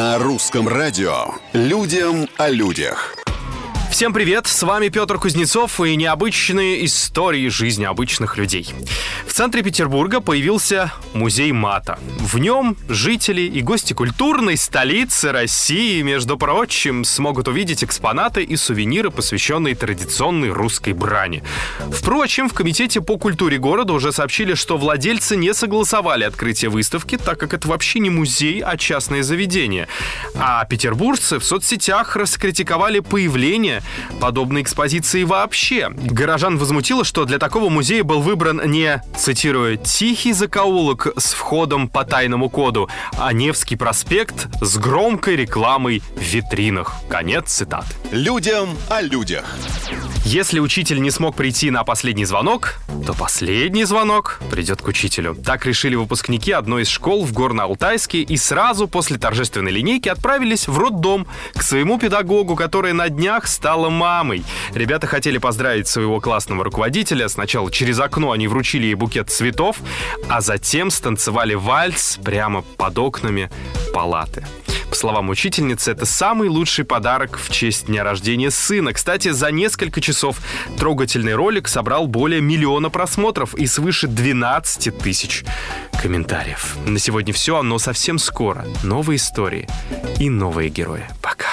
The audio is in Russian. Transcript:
На русском радио «Людям о людях». Всем привет, с вами Петр Кузнецов и необычные истории жизни обычных людей. Центре Петербурга появился музей мата. В нем жители и гости культурной столицы России, между прочим, смогут увидеть экспонаты и сувениры, посвященные традиционной русской брани. Впрочем, в Комитете по культуре города уже сообщили, что владельцы не согласовали открытие выставки, так как это вообще не музей, а частное заведение. А петербуржцы в соцсетях раскритиковали появление подобной экспозиции вообще. Горожан возмутило, что для такого музея был выбран не, цитирую, «тихий закоулок с входом по тайному коду», а Невский проспект с громкой рекламой в витринах. Конец цитаты. Людям о людях. Если учитель не смог прийти на последний звонок, то последний звонок придет к учителю. Так решили выпускники одной из школ в Горно-Алтайске и сразу после торжественной линейки отправились в роддом к своему педагогу, который на днях стала мамой. Ребята хотели поздравить своего классного руководителя. Сначала через окно они вручили ей букет цветов, а затем станцевали вальс прямо под окнами палаты. По словам учительницы, это самый лучший подарок в честь дня рождения сына. Кстати, за несколько часов трогательный ролик собрал более миллиона просмотров и свыше 12 тысяч комментариев. На сегодня все, но совсем скоро новые истории и новые герои. Пока.